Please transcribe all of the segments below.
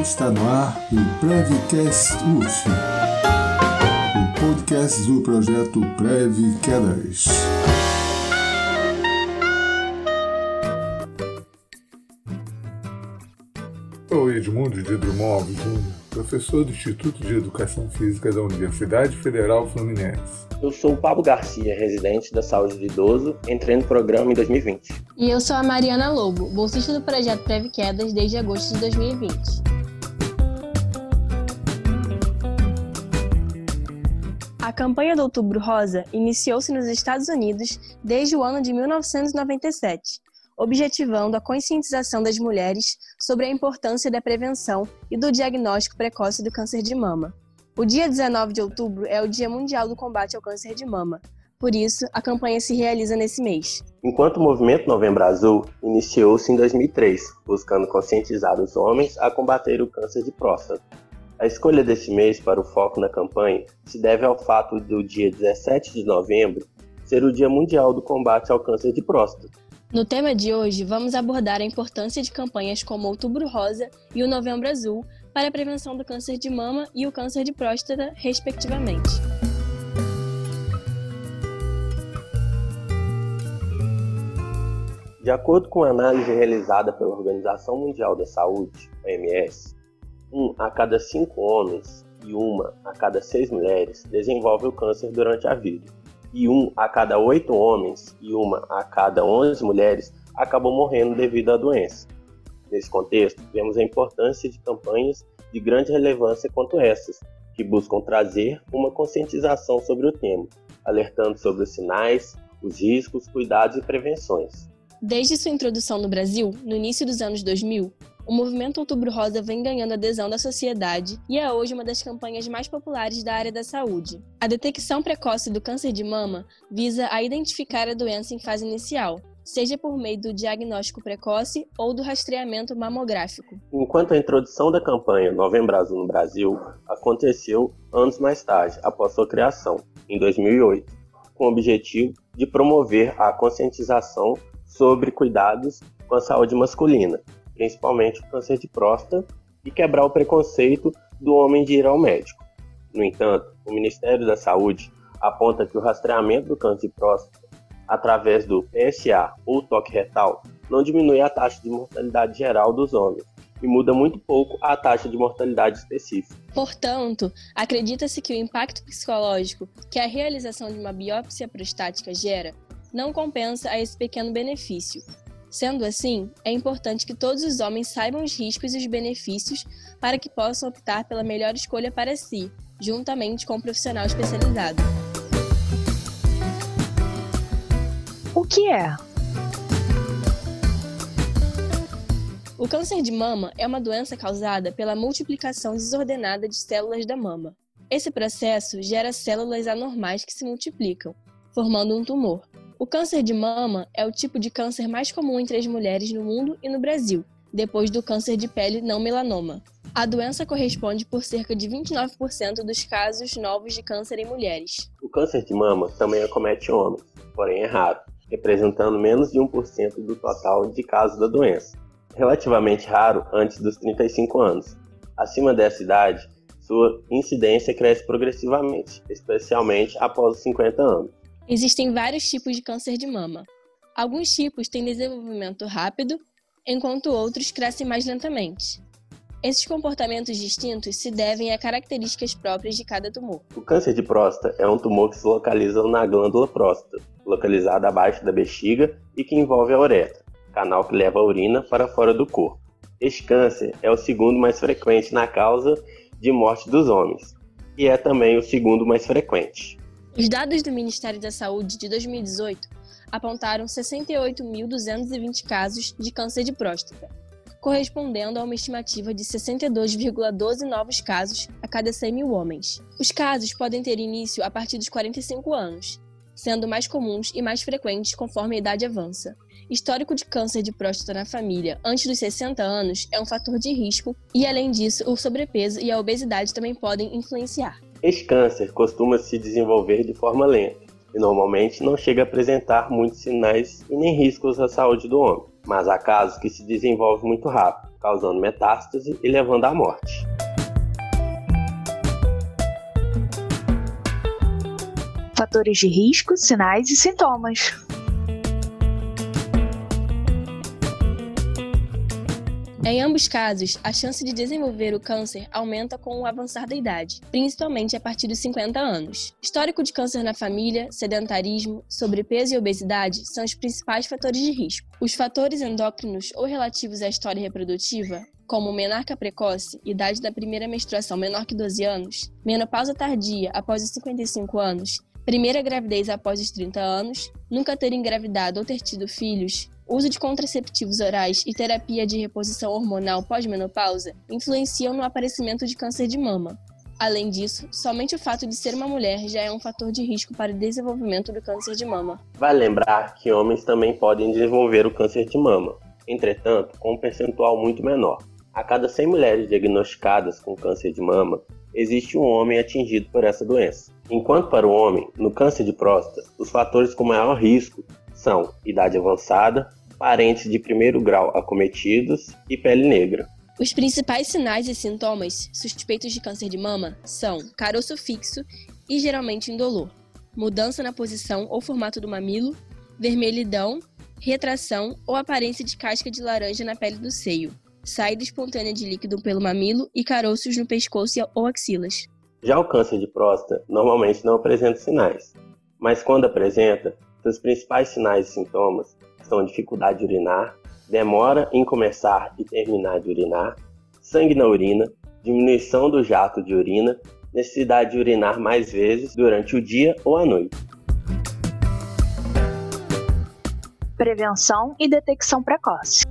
Está no ar o Prevcast UF, o podcast do projeto Prev Quedas. Sou Edmundo de Drummond Júnior, professor do Instituto de Educação Física da Universidade Federal Fluminense. Eu sou o Pablo Garcia, residente da Saúde do Idoso, entrei no programa em 2020. E eu sou a Mariana Lobo, bolsista do projeto Preve Quedas desde agosto de 2020. A campanha do Outubro Rosa iniciou-se nos Estados Unidos desde o ano de 1997, objetivando a conscientização das mulheres sobre a importância da prevenção e do diagnóstico precoce do câncer de mama. O dia 19 de outubro é o Dia Mundial do Combate ao Câncer de Mama. Por isso, a campanha se realiza nesse mês. Enquanto o movimento Novembro Azul iniciou-se em 2003, buscando conscientizar os homens a combater o câncer de próstata. A escolha desse mês para o foco na campanha se deve ao fato do dia 17 de novembro ser o Dia Mundial do Combate ao Câncer de Próstata. No tema de hoje, vamos abordar a importância de campanhas como Outubro Rosa e o Novembro Azul para a prevenção do câncer de mama e o câncer de próstata, respectivamente. De acordo com a análise realizada pela Organização Mundial da Saúde, OMS, um a cada cinco homens e uma a cada seis mulheres desenvolve o câncer durante a vida, e um a cada oito homens e uma a cada onze mulheres acabam morrendo devido à doença. Nesse contexto, vemos a importância de campanhas de grande relevância quanto essas, que buscam trazer uma conscientização sobre o tema, alertando sobre os sinais, os riscos, cuidados e prevenções. Desde sua introdução no Brasil, no início dos anos 2000, o movimento Outubro Rosa vem ganhando adesão da sociedade e é hoje uma das campanhas mais populares da área da saúde. A detecção precoce do câncer de mama visa a identificar a doença em fase inicial, seja por meio do diagnóstico precoce ou do rastreamento mamográfico. Enquanto a introdução da campanha Novembro Azul no Brasil aconteceu anos mais tarde, após sua criação, em 2008, com o objetivo de promover a conscientização sobre cuidados com a saúde masculina, principalmente o câncer de próstata, e quebrar o preconceito do homem de ir ao médico. No entanto, o Ministério da Saúde aponta que o rastreamento do câncer de próstata através do PSA ou toque retal não diminui a taxa de mortalidade geral dos homens e muda muito pouco a taxa de mortalidade específica. Portanto, acredita-se que o impacto psicológico que a realização de uma biópsia prostática gera não compensa esse pequeno benefício. Sendo assim, é importante que todos os homens saibam os riscos e os benefícios para que possam optar pela melhor escolha para si, juntamente com um profissional especializado. O que é? O câncer de mama é uma doença causada pela multiplicação desordenada de células da mama. Esse processo gera células anormais que se multiplicam, formando um tumor. O câncer de mama é o tipo de câncer mais comum entre as mulheres no mundo e no Brasil, depois do câncer de pele não melanoma. A doença corresponde por cerca de 29% dos casos novos de câncer em mulheres. O câncer de mama também acomete homens, porém é raro representando menos de 1% do total de casos da doença, relativamente raro antes dos 35 anos. Acima dessa idade, sua incidência cresce progressivamente, especialmente após os 50 anos. Existem vários tipos de câncer de mama. Alguns tipos têm desenvolvimento rápido, enquanto outros crescem mais lentamente. Esses comportamentos distintos se devem a características próprias de cada tumor. O câncer de próstata é um tumor que se localiza na glândula próstata, localizada abaixo da bexiga e que envolve a uretra, canal que leva a urina para fora do corpo. Este câncer é o segundo mais frequente na causa de morte dos homens e é também o segundo mais frequente. Os dados do Ministério da Saúde de 2018 apontaram 68.220 casos de câncer de próstata, correspondendo a uma estimativa de 62,12 novos casos a cada 100 mil homens. Os casos podem ter início a partir dos 45 anos, sendo mais comuns e mais frequentes conforme a idade avança. Histórico de câncer de próstata na família antes dos 60 anos é um fator de risco e, além disso, o sobrepeso e a obesidade também podem influenciar. Este câncer costuma se desenvolver de forma lenta e normalmente não chega a apresentar muitos sinais e nem riscos à saúde do homem mas há casos que se desenvolvem muito rápido, causando metástase e levando à morte. Fatores de risco, sinais e sintomas. Em ambos casos, a chance de desenvolver o câncer aumenta com o avançar da idade, principalmente a partir dos 50 anos. Histórico de câncer na família, sedentarismo, sobrepeso e obesidade são os principais fatores de risco. Os fatores endócrinos ou relativos à história reprodutiva, como menarca precoce, idade da primeira menstruação menor que 12 anos, menopausa tardia após os 55 anos, primeira gravidez após os 30 anos, nunca ter engravidado ou ter tido filhos, uso de contraceptivos orais e terapia de reposição hormonal pós-menopausa influenciam no aparecimento de câncer de mama. Além disso, somente o fato de ser uma mulher já é um fator de risco para o desenvolvimento do câncer de mama. Vale lembrar que homens também podem desenvolver o câncer de mama, entretanto, com um percentual muito menor. A cada 100 mulheres diagnosticadas com câncer de mama, existe um homem atingido por essa doença. Enquanto para o homem, no câncer de próstata, os fatores com maior risco são idade avançada, parentes de primeiro grau acometidos e pele negra. Os principais sinais e sintomas suspeitos de câncer de mama são caroço fixo e geralmente indolor, mudança na posição ou formato do mamilo, vermelhidão, retração ou aparência de casca de laranja na pele do seio, saída espontânea de líquido pelo mamilo e caroços no pescoço ou axilas. Já o câncer de próstata normalmente não apresenta sinais, mas quando apresenta, seus principais sinais e sintomas dificuldade de urinar, demora em começar e terminar de urinar, sangue na urina, diminuição do jato de urina, necessidade de urinar mais vezes durante o dia ou a noite. Prevenção e detecção precoce.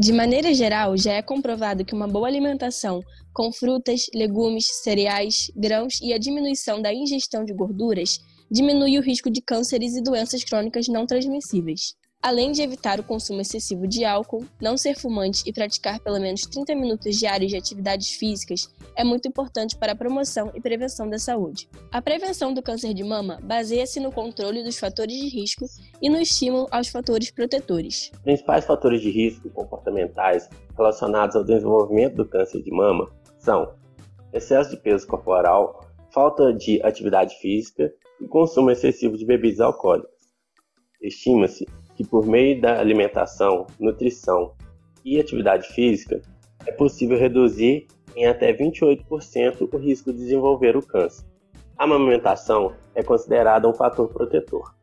De maneira geral, já é comprovado que uma boa alimentação com frutas, legumes, cereais, grãos e a diminuição da ingestão de gorduras diminui o risco de cânceres e doenças crônicas não transmissíveis. Além de evitar o consumo excessivo de álcool, não ser fumante e praticar pelo menos 30 minutos diários de atividades físicas é muito importante para a promoção e prevenção da saúde. A prevenção do câncer de mama baseia-se no controle dos fatores de risco e no estímulo aos fatores protetores. Principais fatores de risco comportamentais relacionados ao desenvolvimento do câncer de mama são excesso de peso corporal, falta de atividade física e consumo excessivo de bebidas alcoólicas. Estima-se que por meio da alimentação, nutrição e atividade física é possível reduzir em até 28% o risco de desenvolver o câncer. A amamentação é considerada um fator protetor.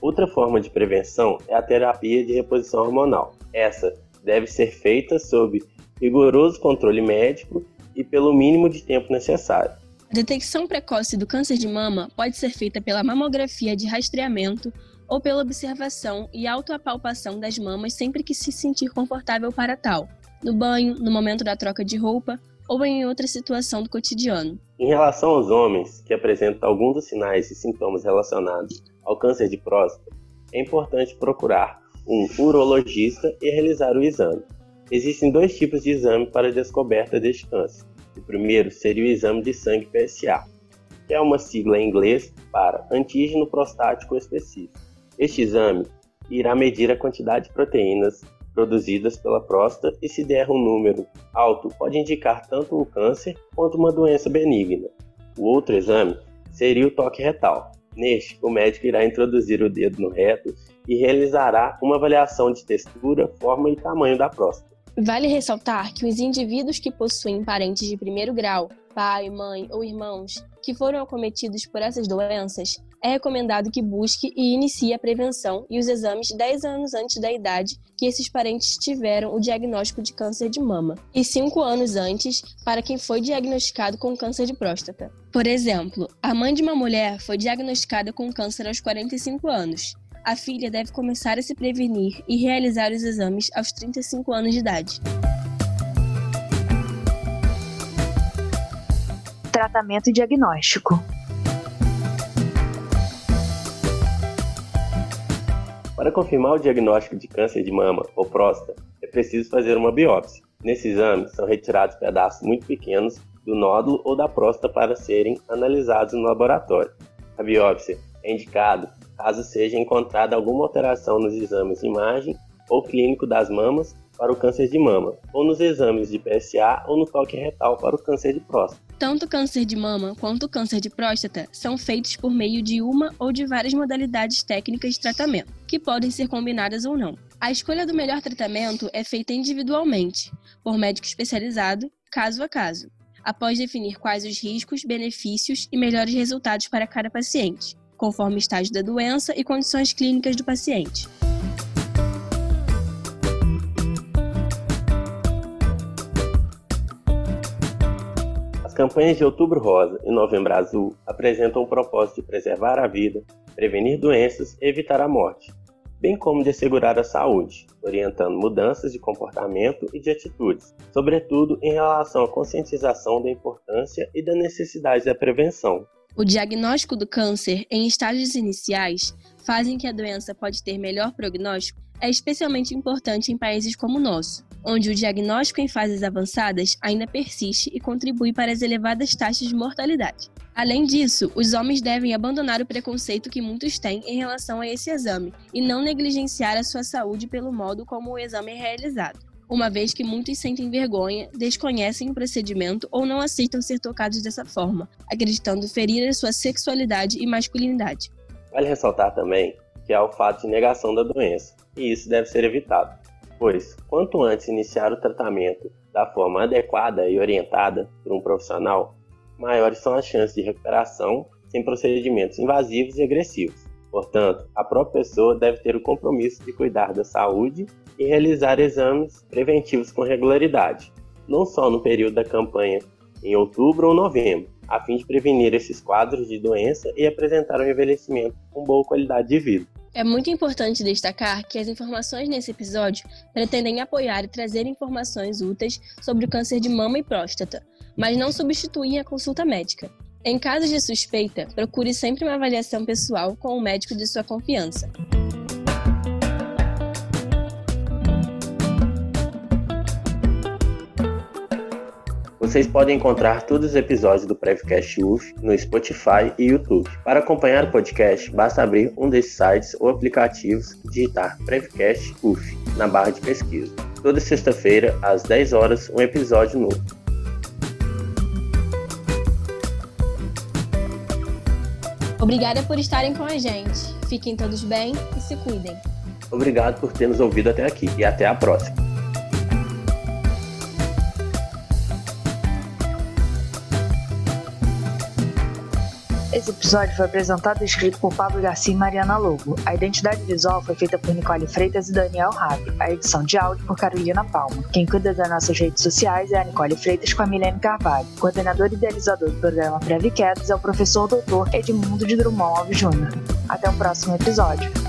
Outra forma de prevenção é a terapia de reposição hormonal. Essa deve ser feita sob rigoroso controle médico e pelo mínimo de tempo necessário. A detecção precoce do câncer de mama pode ser feita pela mamografia de rastreamento ou pela observação e autoapalpação das mamas sempre que se sentir confortável para tal, no banho, no momento da troca de roupa ou em outra situação do cotidiano. Em relação aos homens que apresentam alguns dos sinais e sintomas relacionados ao câncer de próstata, é importante procurar um urologista e realizar o exame. Existem dois tipos de exame para a descoberta deste câncer. O primeiro seria o exame de sangue PSA, que é uma sigla em inglês para antígeno prostático específico. Este exame irá medir a quantidade de proteínas produzidas pela próstata e se der um número alto, pode indicar tanto o câncer quanto uma doença benigna. O outro exame seria o toque retal. Neste, o médico irá introduzir o dedo no reto e realizará uma avaliação de textura, forma e tamanho da próstata. Vale ressaltar que os indivíduos que possuem parentes de primeiro grau, pai, mãe ou irmãos, que foram acometidos por essas doenças, é recomendado que busque e inicie a prevenção e os exames 10 anos antes da idade que esses parentes tiveram o diagnóstico de câncer de mama, e 5 anos antes para quem foi diagnosticado com câncer de próstata. Por exemplo, a mãe de uma mulher foi diagnosticada com câncer aos 45 anos. A filha deve começar a se prevenir e realizar os exames aos 35 anos de idade. Tratamento e diagnóstico. Para confirmar o diagnóstico de câncer de mama ou próstata, é preciso fazer uma biópsia. Nesse exame, são retirados pedaços muito pequenos do nódulo ou da próstata para serem analisados no laboratório. A biópsia é indicada caso seja encontrada alguma alteração nos exames de imagem ou clínico das mamas para o câncer de mama, ou nos exames de PSA ou no toque retal para o câncer de próstata. Tanto câncer de mama quanto câncer de próstata são feitos por meio de uma ou de várias modalidades técnicas de tratamento, que podem ser combinadas ou não. A escolha do melhor tratamento é feita individualmente, por médico especializado, caso a caso, após definir quais os riscos, benefícios e melhores resultados para cada paciente, conforme o estágio da doença e condições clínicas do paciente. As campanhas de Outubro Rosa e Novembro Azul apresentam o propósito de preservar a vida, prevenir doenças e evitar a morte, bem como de assegurar a saúde, orientando mudanças de comportamento e de atitudes, sobretudo em relação à conscientização da importância e da necessidade da prevenção. O diagnóstico do câncer em estágios iniciais fazem que a doença pode ter melhor prognóstico é especialmente importante em países como o nosso, onde o diagnóstico em fases avançadas ainda persiste e contribui para as elevadas taxas de mortalidade. Além disso, os homens devem abandonar o preconceito que muitos têm em relação a esse exame e não negligenciar a sua saúde pelo modo como o exame é realizado, uma vez que muitos sentem vergonha, desconhecem o procedimento ou não aceitam ser tocados dessa forma, acreditando ferir a sua sexualidade e masculinidade. Vale ressaltar também que há o fato de negação da doença, e isso deve ser evitado pois quanto antes iniciar o tratamento da forma adequada e orientada por um profissional, maiores são as chances de recuperação sem procedimentos invasivos e agressivos. Portanto, a própria pessoa deve ter o compromisso de cuidar da saúde e realizar exames preventivos com regularidade, não só no período da campanha em outubro ou novembro, a fim de prevenir esses quadros de doença e apresentar um envelhecimento com boa qualidade de vida. É muito importante destacar que as informações nesse episódio pretendem apoiar e trazer informações úteis sobre o câncer de mama e próstata, mas não substituem a consulta médica. Em casos de suspeita, procure sempre uma avaliação pessoal com o médico de sua confiança. Vocês podem encontrar todos os episódios do Prevcast UF no Spotify e YouTube. Para acompanhar o podcast, basta abrir um desses sites ou aplicativos e digitar Prevcast UF na barra de pesquisa. Toda sexta-feira, às 10 horas, um episódio novo. Obrigada por estarem com a gente. Fiquem todos bem e se cuidem. Obrigado por ter nos ouvido até aqui e até a próxima. Esse episódio foi apresentado e escrito por Pablo Garcia e Mariana Lobo. A identidade visual foi feita por Nicole Freitas e Daniel Rabi. A edição de áudio por Carolina Palma. Quem cuida das nossas redes sociais é a Nicole Freitas com a Milene Carvalho. Coordenador e idealizador do programa Preve Quedas é o professor doutor Edmundo de Drummond Alves Júnior. Até o próximo episódio.